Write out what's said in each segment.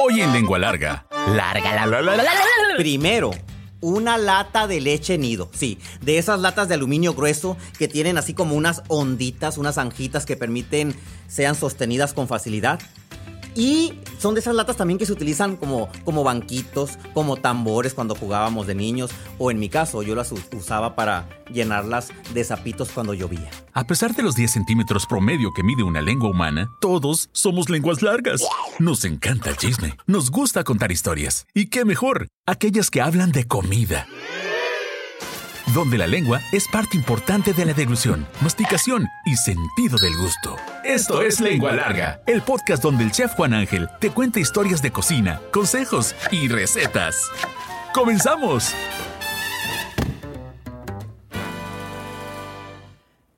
Hoy en Lengua Larga. Larga, la, la, la, la. Primero, una lata de leche nido. Sí, de esas latas de aluminio grueso que tienen así como unas onditas, unas anjitas que permiten sean sostenidas con facilidad. Y son de esas latas también que se utilizan como, como banquitos, como tambores cuando jugábamos de niños. O en mi caso, yo las usaba para llenarlas de zapitos cuando llovía. A pesar de los 10 centímetros promedio que mide una lengua humana, todos somos lenguas largas. Nos encanta el chisme, nos gusta contar historias. ¿Y qué mejor? Aquellas que hablan de comida. Donde la lengua es parte importante de la deglución, masticación y sentido del gusto. Esto es Lengua Larga, el podcast donde el chef Juan Ángel te cuenta historias de cocina, consejos y recetas. ¡Comenzamos!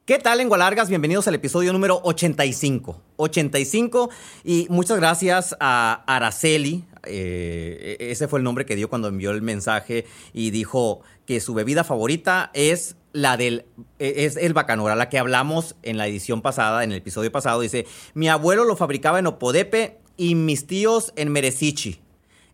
¿Qué tal, lengua largas? Bienvenidos al episodio número 85. 85 y muchas gracias a Araceli. Eh, ese fue el nombre que dio cuando envió el mensaje y dijo que su bebida favorita es la del eh, es el bacanora, la que hablamos en la edición pasada, en el episodio pasado. Dice, mi abuelo lo fabricaba en Opodepe y mis tíos en Merecichi.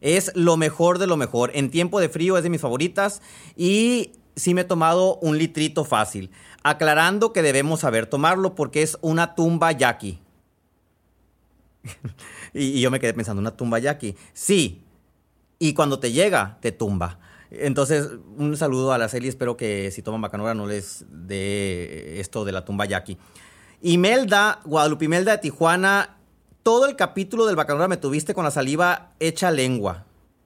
Es lo mejor de lo mejor. En tiempo de frío es de mis favoritas y sí me he tomado un litrito fácil. Aclarando que debemos saber tomarlo porque es una tumba yaqui. y, yo me quedé pensando, ¿una tumba yaqui? Sí. Y cuando te llega, te tumba. Entonces, un saludo a la serie. Espero que si toman bacanora no les dé esto de la tumba yaqui. Imelda, Guadalupe Imelda de Tijuana, todo el capítulo del bacanora me tuviste con la saliva hecha lengua.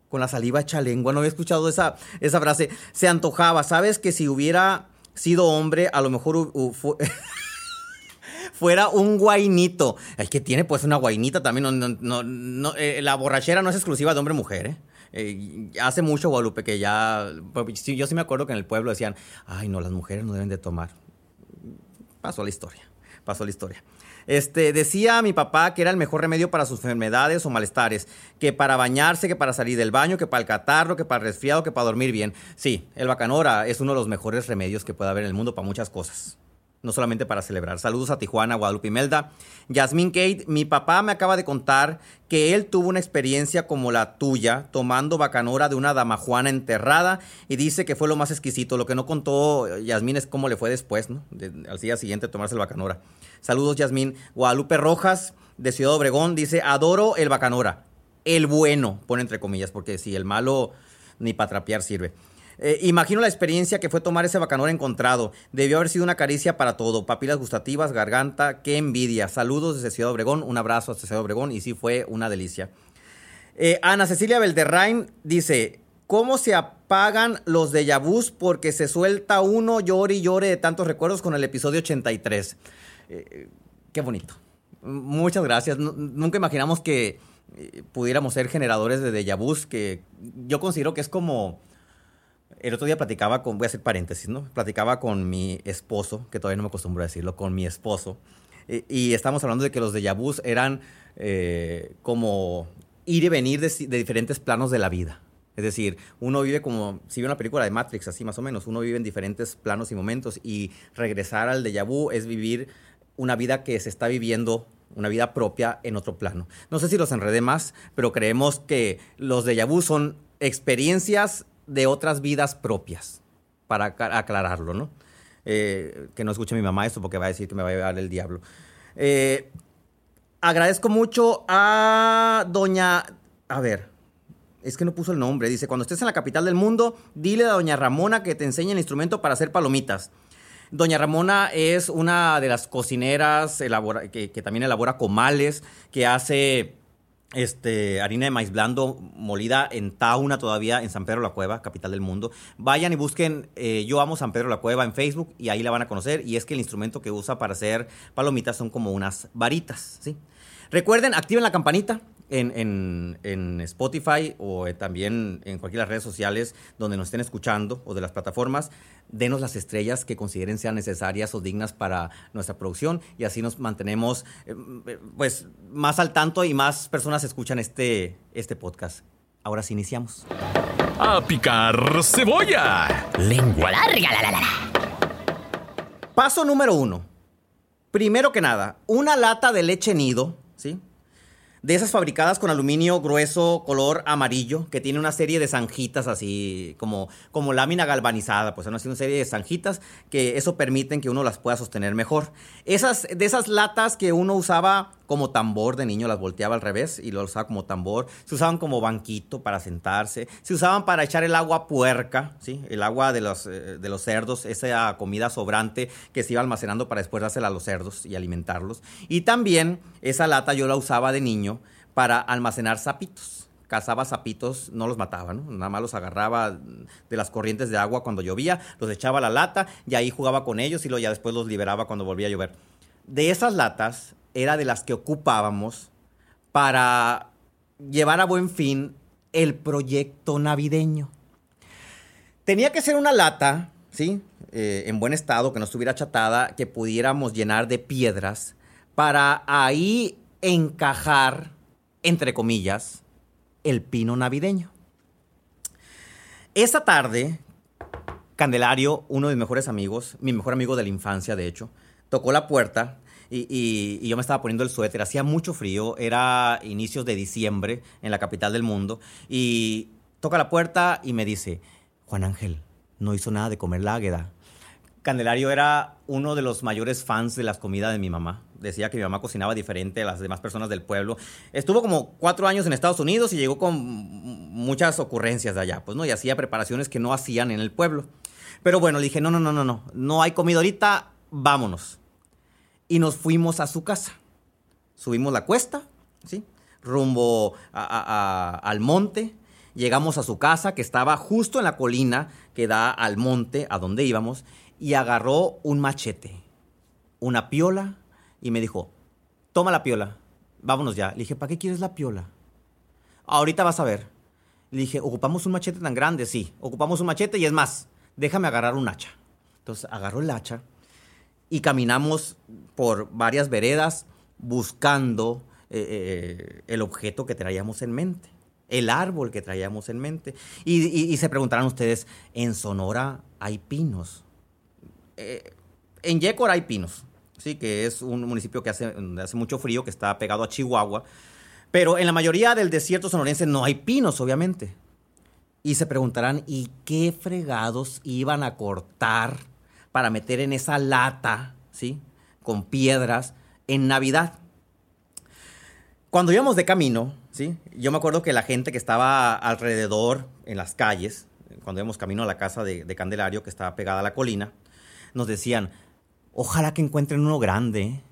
Con la saliva hecha lengua. No había escuchado esa, esa frase. Se antojaba. ¿Sabes que si hubiera sido hombre, a lo mejor fuera un guainito? El que tiene pues una guainita también. No, no, no, eh, la borrachera no es exclusiva de hombre-mujer, ¿eh? Eh, hace mucho, Guadalupe, que ya... pues, sí, yo sí me acuerdo que en el pueblo decían, ay, no, las mujeres no deben de tomar pasó la historia. Pasó la historia. Este, decía mi papá que era el mejor remedio para sus enfermedades o malestares, que para bañarse, que para salir del baño, que para el catarro, que para el resfriado, que para dormir bien. Sí, el bacanora es uno de los mejores remedios que puede haber en el mundo para muchas cosas. No solamente para celebrar. Saludos a Tijuana, Guadalupe Imelda. Yasmín Kate, mi papá me acaba de contar que él tuvo una experiencia como la tuya, tomando bacanora de una damajuana enterrada y dice que fue lo más exquisito. Lo que no contó eh, Yasmín es cómo le fue después, ¿no? Al día siguiente tomarse el bacanora. Saludos, Yasmín. Guadalupe Rojas, de Ciudad Obregón, dice, adoro el bacanora. El bueno, pone entre comillas, porque si el malo ni para trapear sirve. Eh, imagino la experiencia que fue tomar ese bacanora encontrado. Debió haber sido una caricia para todo. Papilas gustativas, garganta, qué envidia. Saludos desde Ciudad Obregón. Un abrazo hasta Ciudad Obregón y sí fue una delicia. Eh, Ana Cecilia Belderrain dice, ¿cómo se apagan los de vus porque se suelta uno llore y llore de tantos recuerdos con el episodio 83? Eh, qué bonito. Muchas gracias. Nu- nunca imaginamos que eh, pudiéramos ser generadores de déjà vus, que yo considero que es como... El otro día platicaba con, voy a hacer paréntesis, ¿no? Platicaba con mi esposo, que todavía no me acostumbro a decirlo, con mi esposo. Y, y hablando de que los déjà vus eran eh, como ir y venir de diferentes planos de la vida. Es decir, uno vive como, si ve una película de Matrix, así más o menos, uno vive en diferentes planos y momentos y regresar al déjà vu es vivir una vida que se está viviendo, una vida propia en otro plano. No sé si los enredé más, pero creemos que los déjà vu son experiencias de otras vidas propias, para acla- aclararlo, ¿no? Eh, que no escuche mi mamá esto porque va a decir que me va a llevar el diablo. Eh, agradezco mucho a doña... A ver, es que no puso el nombre. Dice, cuando estés en la capital del mundo, dile a doña Ramona que te enseñe el instrumento para hacer palomitas. Doña Ramona es una de las cocineras elabora- que también elabora comales, que hace este, harina de maíz blando molida en Tauna todavía, en San Pedro la Cueva, capital del mundo. Vayan y busquen eh, Yo Amo San Pedro la Cueva en Facebook y ahí la van a conocer. Y es que el instrumento que usa para hacer palomitas son como unas varitas, ¿sí? Recuerden, activen la campanita en, en- en Spotify o eh, también en cualquiera de las redes sociales donde nos estén escuchando o de las plataformas. Denos las estrellas que consideren sean necesarias o dignas para nuestra producción y así nos mantenemos eh, pues más al tanto y más personas escuchan este, este podcast. Ahora sí iniciamos. ¡A picar cebolla! Lengua larga, la, la, la. Paso número uno. Primero que nada, una lata de leche nido. De esas fabricadas con aluminio grueso, color amarillo, que tiene una serie de zanjitas así, como, como lámina galvanizada, pues una serie de zanjitas que eso permiten que uno las pueda sostener mejor. Esas, de esas latas que uno usaba como tambor de niño, las volteaba al revés y lo usaba como tambor, se usaban como banquito para sentarse, se usaban para echar el agua puerca, ¿sí? el agua de los, eh, de los cerdos, esa comida sobrante que se iba almacenando para después dársela a los cerdos y alimentarlos. Y también esa lata yo la usaba de niño para almacenar sapitos. Cazaba sapitos, no los mataba, ¿no? Nada más los agarraba de las corrientes de agua cuando llovía, los echaba a la lata y ahí jugaba con ellos y ya después los liberaba cuando volvía a llover. De esas latas era de las que ocupábamos para llevar a buen fin el proyecto navideño. Tenía que ser una lata, ¿sí? Eh, en buen estado, que no estuviera chatada, que pudiéramos llenar de piedras para ahí encajar entre comillas, el pino navideño. Esa tarde, Candelario, uno de mis mejores amigos, mi mejor amigo de la infancia, de hecho, tocó la puerta y, yo me estaba poniendo el suéter. Hacía mucho frío, era inicios de diciembre en la capital del mundo. Y toca la puerta y me dice, Juan Ángel, no hizo nada de comer la águeda. Candelario era uno de los mayores fans de las comidas de mi mamá. Decía que mi mamá cocinaba diferente a las demás personas del pueblo. Estuvo como cuatro años en Estados Unidos y llegó con muchas ocurrencias de allá, pues, ¿no? Y hacía preparaciones que no hacían en el pueblo. Pero bueno, le dije, no, no, no, no, no, no hay comida ahorita, vámonos. Y nos fuimos a su casa. Subimos la cuesta, ¿sí? Rumbo al monte. Llegamos a su casa, que estaba justo en la colina que da al monte, a donde íbamos y agarró un machete, una piola, y me dijo, toma la piola, vámonos ya. Le dije, ¿para qué quieres la piola? Ahorita vas a ver. Le dije, ¿ocupamos un machete tan grande? Sí, ocupamos un machete y es más, déjame agarrar un hacha. Entonces agarró el hacha y caminamos por varias veredas buscando eh, eh, el objeto que traíamos en mente, el árbol que traíamos en mente. Y, se preguntarán ustedes, ¿en Sonora hay pinos? Eh, en Yecor hay pinos, sí, que es un municipio que hace, hace mucho frío, que está pegado a Chihuahua. Pero en la mayoría del desierto sonorense no hay pinos, obviamente. Y se preguntarán, ¿y qué fregados iban a cortar para meter en esa lata, ¿sí? Con piedras en Navidad. Cuando íbamos de camino, ¿sí? Yo me acuerdo que la gente que estaba alrededor en las calles, cuando íbamos camino a la casa de, de Candelario, que estaba pegada a la colina, nos decían, ojalá que encuentren uno grande,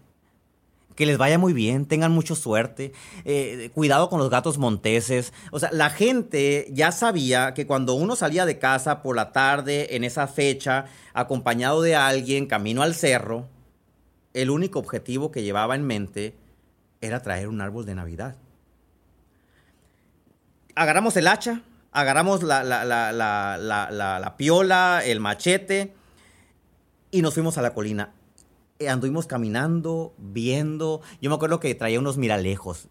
que les vaya muy bien, tengan mucha suerte, eh, cuidado con los gatos monteses. O sea, la gente ya sabía que cuando uno salía de casa por la tarde en esa fecha, acompañado de alguien, camino al cerro, el único objetivo que llevaba en mente era traer un árbol de Navidad. Agarramos el hacha, agarramos la, la, la piola, el machete, y nos fuimos a la colina. Anduvimos caminando, viendo. Yo me acuerdo que traía unos miralejos.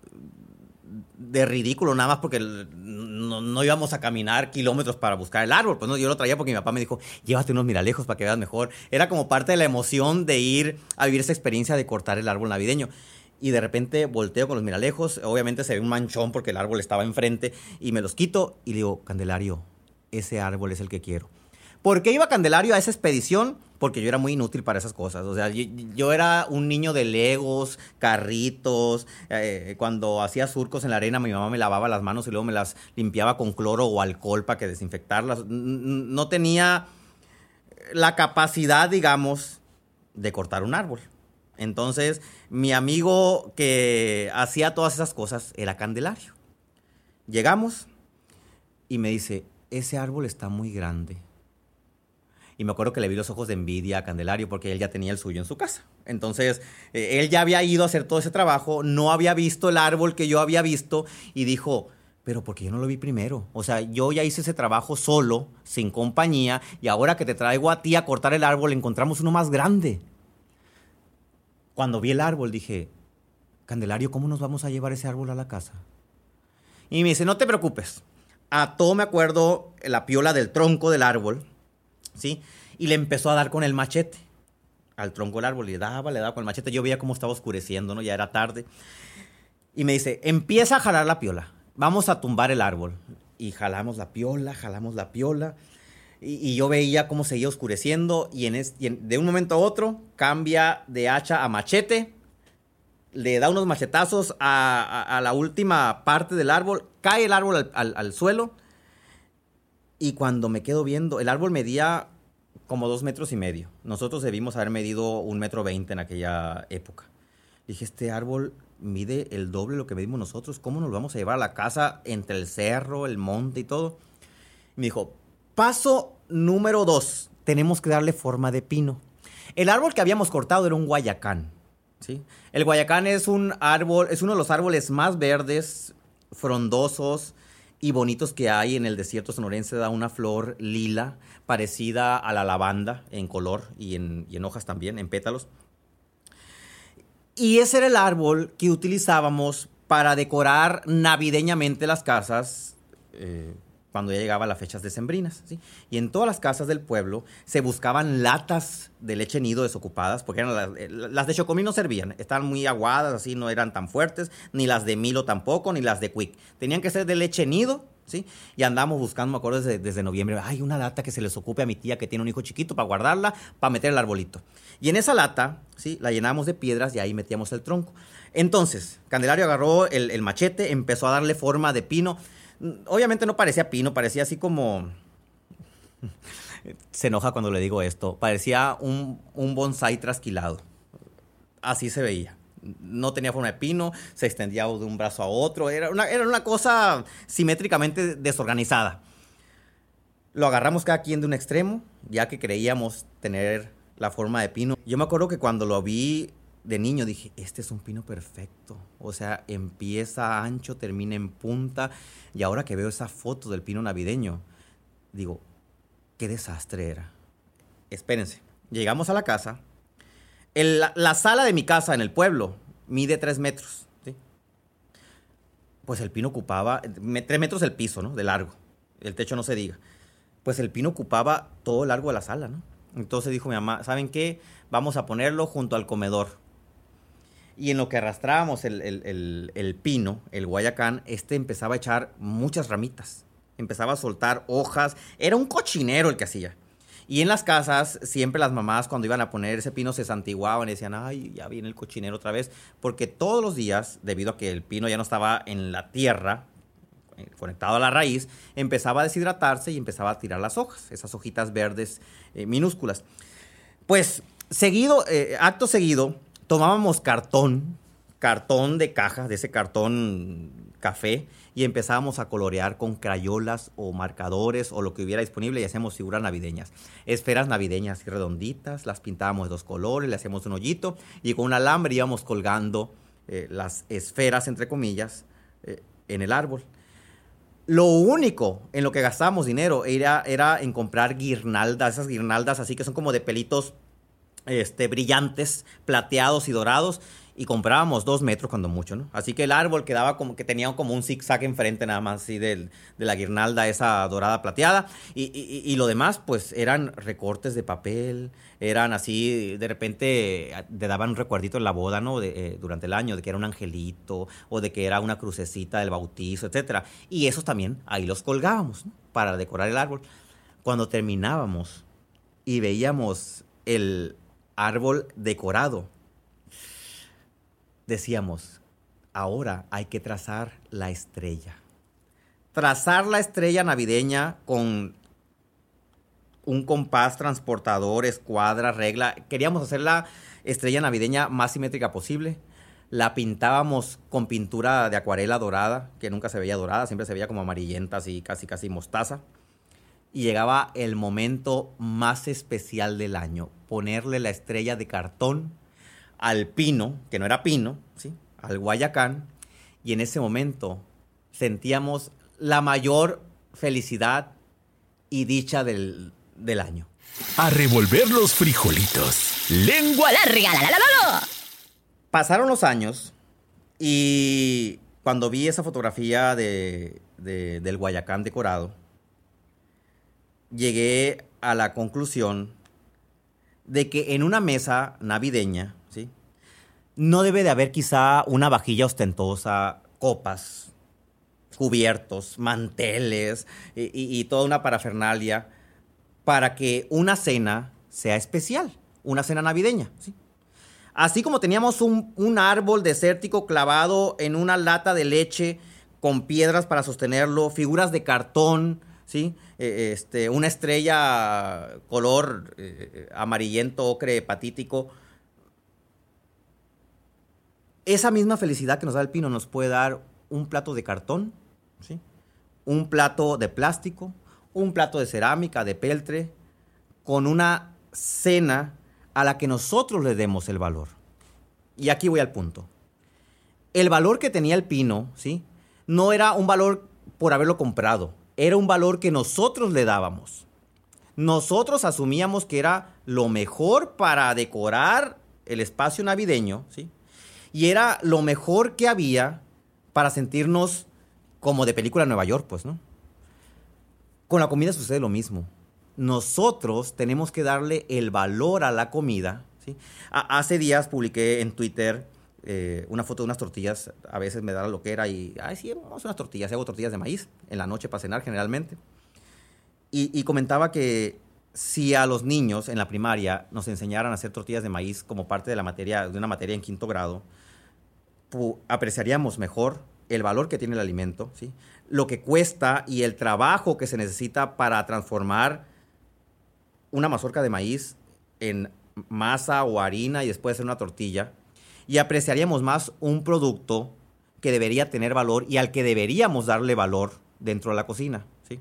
De ridículo, nada más porque no, íbamos a caminar kilómetros para buscar el árbol. Pues no, yo lo traía porque mi papá me dijo, llévate unos miralejos para que veas mejor. Era como parte de la emoción de ir a vivir esa experiencia de cortar el árbol navideño. Y de repente volteo con los miralejos. Obviamente se ve un manchón porque el árbol estaba enfrente. Y me los quito y digo, Candelario, ese árbol es el que quiero. ¿Por qué iba Candelario a esa expedición? Porque yo era muy inútil para esas cosas. O sea, yo, era un niño de legos, carritos. Eh, cuando hacía surcos en la arena, mi mamá me lavaba las manos y luego me las limpiaba con cloro o alcohol para que desinfectarlas. No tenía la capacidad, digamos, de cortar un árbol. Entonces, mi amigo que hacía todas esas cosas era Candelario. Llegamos y me dice, ese árbol está muy grande y me acuerdo que le vi los ojos de envidia a Candelario porque él ya tenía el suyo en su casa. Entonces, eh, él ya había ido a hacer todo ese trabajo, no había visto el árbol que yo había visto y dijo, pero porque yo no lo vi primero. O sea, yo ya hice ese trabajo solo, sin compañía, y ahora que te traigo a ti a cortar el árbol, encontramos uno más grande. Cuando vi el árbol dije, Candelario, ¿cómo nos vamos a llevar ese árbol a la casa? Y me dice, no te preocupes. Ató, me acuerdo, la piola del tronco del árbol ¿sí? Y le empezó a dar con el machete al tronco del árbol. Le daba, le daba con el machete. Yo veía cómo estaba oscureciendo, ¿no? Ya era tarde. Y me dice, empieza a jalar la piola. Vamos a tumbar el árbol. Y jalamos la piola, jalamos la piola. Y, yo veía cómo seguía oscureciendo. Y, de un momento a otro cambia de hacha a machete. Le da unos machetazos a, la última parte del árbol. Cae el árbol al suelo. Y cuando me quedo viendo, el árbol medía como dos metros y medio. Nosotros debimos haber medido un metro veinte en aquella época. Dije, este árbol mide el doble de lo que medimos nosotros. ¿Cómo nos vamos a llevar a la casa entre el cerro, el monte y todo? me dijo, paso número dos, tenemos que darle forma de pino. El árbol que habíamos cortado era un guayacán. ¿sí? El guayacán es un árbol, es uno de los árboles más verdes, frondosos y bonitos que hay en el desierto sonorense. Da una flor lila parecida a la lavanda en color y en, y en hojas también, en pétalos. Y ese era el árbol que utilizábamos para decorar navideñamente las casas eh, cuando ya llegaba las fechas decembrinas. ¿sí? Y en todas las casas del pueblo se buscaban latas de leche nido desocupadas, porque eran eh, las, de Chocomí no servían, estaban muy aguadas, así no eran tan fuertes, ni las de Milo tampoco, ni las de Quick. Tenían que ser de leche nido ¿sí? Y andamos buscando, me acuerdo desde, noviembre, hay una lata que se les ocupe a mi tía que tiene un hijo chiquito para guardarla, para meter el arbolito. Y en esa lata, ¿sí? La llenamos de piedras y ahí metíamos el tronco. Entonces, Candelario agarró el, machete, empezó a darle forma de pino. Obviamente no parecía pino, parecía así como... se enoja cuando le digo esto. Parecía un, un bonsai trasquilado. Así se veía no tenía forma de pino, se extendía de un brazo a otro, era una, era una cosa simétricamente desorganizada. Lo agarramos cada quien de un extremo, ya que creíamos tener la forma de pino. Yo me acuerdo que cuando lo vi de niño dije, este es un pino perfecto. O sea, empieza ancho, termina en punta. Y ahora que veo esa foto del pino navideño, digo, qué desastre era. Espérense, llegamos a la casa, la, sala de mi casa en el pueblo mide tres metros. Pues el pino ocupaba, tres metros el piso, ¿no? De largo. El techo no se diga. Pues el pino ocupaba todo el largo de la sala, ¿no? Entonces dijo mi mamá, ¿saben qué? Vamos a ponerlo junto al comedor. Y en lo que arrastrábamos el, el, pino, el guayacán, este empezaba a echar muchas ramitas. Empezaba a soltar hojas. Era un cochinero el que hacía. Y en las casas, siempre las mamás cuando iban a poner ese pino se santiguaban y decían, ay, ya viene el cochinero otra vez. Porque todos los días, debido a que el pino ya no estaba en la tierra, eh, conectado a la raíz, empezaba a deshidratarse y empezaba a tirar las hojas, esas hojitas verdes eh, minúsculas. Pues, seguido, eh, acto seguido, tomábamos cartón, cartón de caja, de ese cartón café, y empezábamos a colorear con crayolas o marcadores o lo que hubiera disponible y hacíamos figuras navideñas. Esferas navideñas y redonditas, las pintábamos de dos colores, le hacíamos un hoyito y con un alambre íbamos colgando eh, las esferas, entre comillas, eh, en el árbol. Lo único en lo que gastábamos dinero era, era en comprar guirnaldas, esas guirnaldas así que son como de pelitos este, brillantes, plateados y dorados y comprábamos dos metros cuando mucho, ¿no? Así que el árbol quedaba como que tenía como un zigzag enfrente nada más así de la guirnalda esa dorada plateada y, lo demás pues eran recortes de papel, eran así, de repente te daban un recuerdito en la boda, ¿no? Eh, durante el año, de que era un angelito o de que era una crucecita del bautizo, etcétera. Y esos también ahí los colgábamos, Para decorar el árbol. Cuando terminábamos y veíamos el árbol decorado, decíamos, ahora hay que trazar la estrella. Trazar la estrella navideña con un compás transportador, escuadra, regla. Queríamos hacer la estrella navideña más simétrica posible. La pintábamos con pintura de acuarela dorada, que nunca se veía dorada, siempre se veía como amarillenta, así casi casi mostaza. Y llegaba el momento más especial del año, ponerle la estrella de cartón al pino, que no era pino, ¿sí? al guayacán, y en ese momento sentíamos la mayor felicidad y dicha del, año. A revolver los frijolitos. Lengua larga. La, la, Pasaron los años y cuando vi esa fotografía de, del Guayacán decorado, llegué a la conclusión de que en una mesa navideña no debe de haber quizá una vajilla ostentosa, copas, cubiertos, manteles y, y toda una parafernalia para que una cena sea especial, una cena navideña. ¿sí? Así como teníamos un, un, árbol desértico clavado en una lata de leche con piedras para sostenerlo, figuras de cartón, ¿sí? Eh, este, una estrella color eh, amarillento, ocre, patítico. Esa misma felicidad que nos da el pino nos puede dar un plato de cartón, ¿sí? un plato de plástico, un plato de cerámica, de peltre, con una cena a la que nosotros le demos el valor. Y aquí voy al punto. El valor que tenía el pino, ¿sí? No era un valor por haberlo comprado, era un valor que nosotros le dábamos. Nosotros asumíamos que era lo mejor para decorar el espacio navideño, ¿sí? Y era lo mejor que había para sentirnos como de película Nueva York, pues, ¿no? Con la comida sucede lo mismo nosotros tenemos que darle el valor a la comida. ¿sí? hace días publiqué en Twitter eh, una foto de unas tortillas. A veces me da la loquera y, ay, sí, vamos a unas tortillas. Hago tortillas de maíz en la noche para cenar generalmente. Y, comentaba que si a los niños en la primaria nos enseñaran a hacer tortillas de maíz como parte de, la materia, de una materia en quinto grado, apreciaríamos mejor el valor que tiene el alimento, ¿sí? lo que cuesta y el trabajo que se necesita para transformar una mazorca de maíz en masa o harina y después hacer una tortilla. Y apreciaríamos más un producto que debería tener valor y al que deberíamos darle valor dentro de la cocina. ¿sí?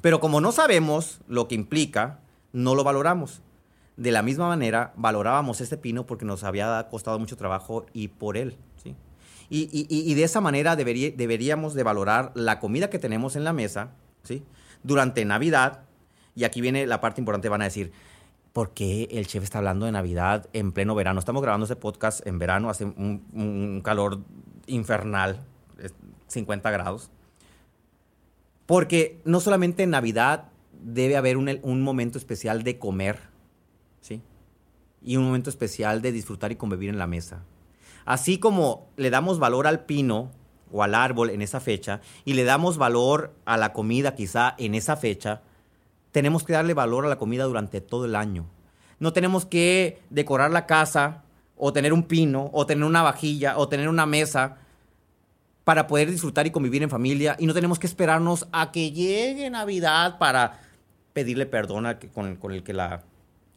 Pero como no sabemos lo que implica, no lo valoramos. De la misma manera, valorábamos este pino porque nos había costado mucho trabajo y por él. ¿sí? Y, de esa manera deberíamos de valorar la comida que tenemos en la mesa ¿sí? durante Navidad y aquí viene la parte importante, van a decir, ¿por qué el chef está hablando de Navidad en pleno verano? Estamos grabando ese podcast en verano, hace un, calor infernal, 50 grados. Porque no solamente en Navidad debe haber un, un, momento especial de comer, ¿sí? Y un momento especial de disfrutar y convivir en la mesa. Así como le damos valor al pino o al árbol en esa fecha y le damos valor a la comida quizá en esa fecha, tenemos que darle valor a la comida durante todo el año. No tenemos que decorar la casa o tener un pino o tener una vajilla o tener una mesa para poder disfrutar y convivir en familia y no tenemos que esperarnos a que llegue Navidad para pedirle perdón con, con el que la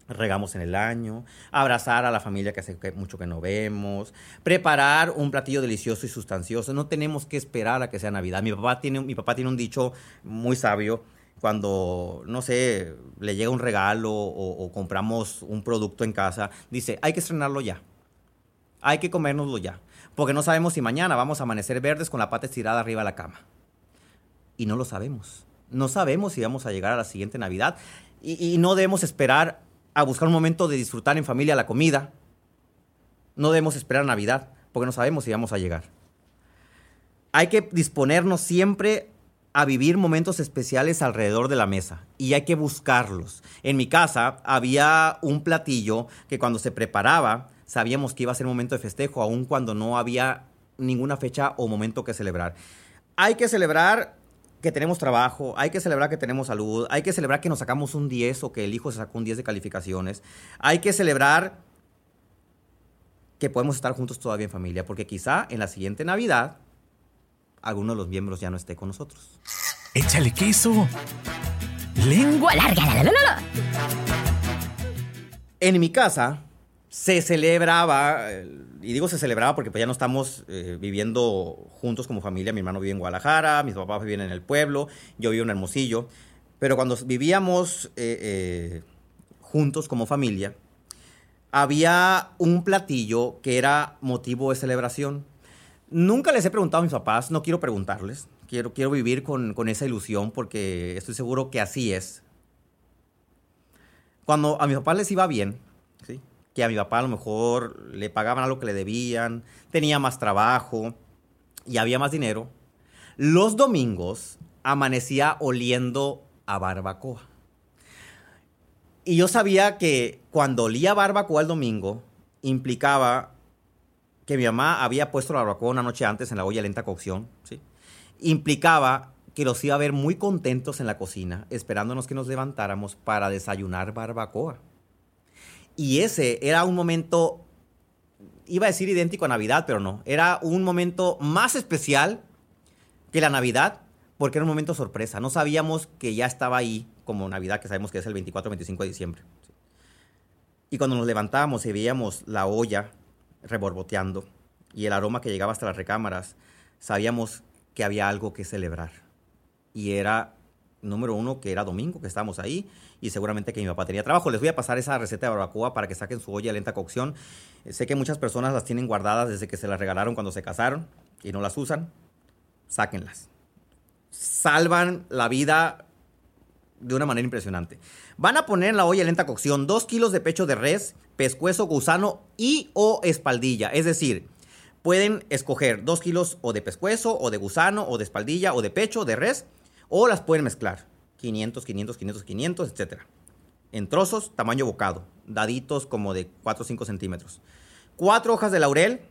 regamos en el año, abrazar a la familia que hace mucho que no vemos, preparar un platillo delicioso y sustancioso. No tenemos que esperar a que sea Navidad. Mi papá tiene, mi papá tiene un dicho muy sabio cuando, no sé, le llega un regalo o, compramos un producto en casa, dice, hay que estrenarlo ya. Hay que comérnoslo ya. Porque no sabemos si mañana vamos a amanecer verdes con la pata estirada arriba de la cama. Y no lo sabemos. No sabemos si vamos a llegar a la siguiente Navidad. Y, no debemos esperar a buscar un momento de disfrutar en familia la comida. No debemos esperar Navidad, porque no sabemos si vamos a llegar. Hay que disponernos siempre a vivir momentos especiales alrededor de la mesa y hay que buscarlos. En mi casa había un platillo que cuando se preparaba sabíamos que iba a ser un momento de festejo, aun cuando no había ninguna fecha o momento que celebrar. Hay que celebrar que tenemos trabajo, hay que celebrar que tenemos salud, hay que celebrar que nos sacamos un 10 o que el hijo se sacó un 10 de calificaciones, hay que celebrar que podemos estar juntos todavía en familia, porque quizá en la siguiente Navidad alguno de los miembros ya no esté con nosotros. Échale queso. Lengua larga. La, la, la, en mi casa se celebraba, y digo se celebraba porque pues ya no estamos eh, viviendo juntos como familia. Mi hermano vive en Guadalajara, mis papás viven en el pueblo, yo vivo en Hermosillo. Pero cuando vivíamos eh, eh, juntos como familia, había un platillo que era motivo de celebración. Nunca les he preguntado a mis papás, no quiero preguntarles. Quiero, quiero vivir con, con esa ilusión porque estoy seguro que así es. Cuando a mis papás les iba bien, ¿sí? que a mi papá a lo mejor le pagaban algo que le debían, tenía más trabajo y había más dinero, los domingos amanecía oliendo a barbacoa. Y yo sabía que cuando olía barbacoa el domingo, implicaba que mi mamá había puesto la barbacoa una noche antes en la olla lenta cocción, ¿sí? implicaba que los iba a ver muy contentos en la cocina, esperándonos que nos levantáramos para desayunar barbacoa. Y ese era un momento, iba a decir idéntico a Navidad, pero no, era un momento más especial que la Navidad, porque era un momento sorpresa. No sabíamos que ya estaba ahí como Navidad, que sabemos que es el 24-25 de diciembre. Y cuando nos levantábamos y veíamos la olla reborboteando y el aroma que llegaba hasta las recámaras, sabíamos que había algo que celebrar. Y era, número uno, que era domingo, que estábamos ahí, y seguramente que mi papá tenía trabajo. Les voy a pasar esa receta de barbacoa para que saquen su olla de lenta cocción. Sé que muchas personas las tienen guardadas desde que se las regalaron cuando se casaron y no las usan. Sáquenlas. Salvan la vida de una manera impresionante. Van a poner en la olla lenta cocción 2 kilos de pecho de res, pescuezo, gusano y o espaldilla. Es decir, pueden escoger 2 kilos o de pescuezo, o de gusano, o de espaldilla, o de pecho, de res, o las pueden mezclar. 500, 500, 500, 500, etc. En trozos, tamaño bocado, daditos como de 4 o 5 centímetros. Cuatro hojas de laurel,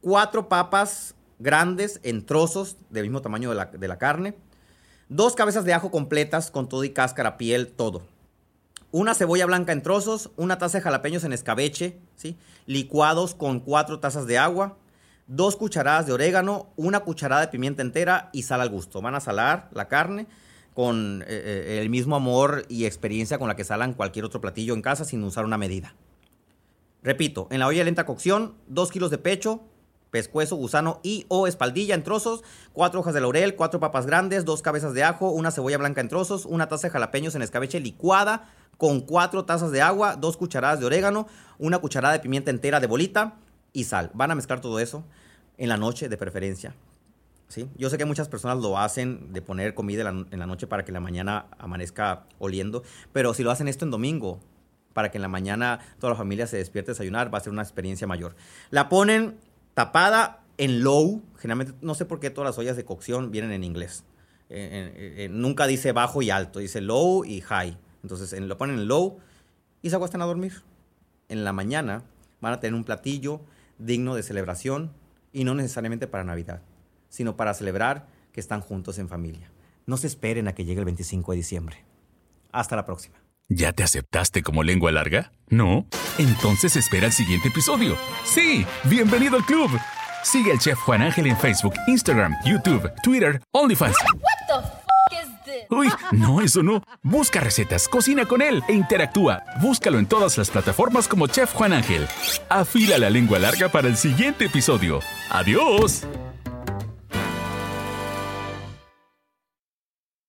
cuatro papas grandes en trozos del mismo tamaño de la, de la carne, dos cabezas de ajo completas con todo y cáscara, piel, todo una cebolla blanca en trozos, una taza de jalapeños en escabeche, ¿sí? licuados con cuatro tazas de agua, dos cucharadas de orégano, una cucharada de pimienta entera y sal al gusto. Van a salar la carne con eh, eh, el mismo amor y experiencia con la que salan cualquier otro platillo en casa sin usar una medida. Repito, en la olla de lenta cocción, dos kilos de pecho, pescuezo, gusano y o espaldilla en trozos, cuatro hojas de laurel, cuatro papas grandes, dos cabezas de ajo, una cebolla blanca en trozos, una taza de jalapeños en escabeche licuada, con cuatro tazas de agua, dos cucharadas de orégano, una cucharada de pimienta entera de bolita y sal. Van a mezclar todo eso en la noche de preferencia. ¿sí? Yo sé que muchas personas lo hacen de poner comida en la, noche para que la mañana amanezca oliendo, pero si lo hacen esto en domingo, para que en la mañana toda la familia se despierte a desayunar, va a ser una experiencia mayor. La ponen tapada en low, generalmente no sé por qué todas las ollas de cocción vienen en inglés. Eh, eh, eh, nunca dice bajo y alto, dice low y high. Entonces lo ponen en low y se acuestan a dormir. En la mañana van a tener un platillo digno de celebración y no necesariamente para Navidad, sino para celebrar que están juntos en familia. No se esperen a que llegue el 25 de diciembre. Hasta la próxima. ¿Ya te aceptaste como lengua larga? ¿No? Entonces espera el siguiente episodio. Sí, bienvenido al club. Sigue al chef Juan Ángel en Facebook, Instagram, YouTube, Twitter, OnlyFans. Uy, no, eso no. Busca recetas, cocina con él e interactúa. Búscalo en todas las plataformas como Chef Juan Ángel. Afila la lengua larga para el siguiente episodio. ¡Adiós!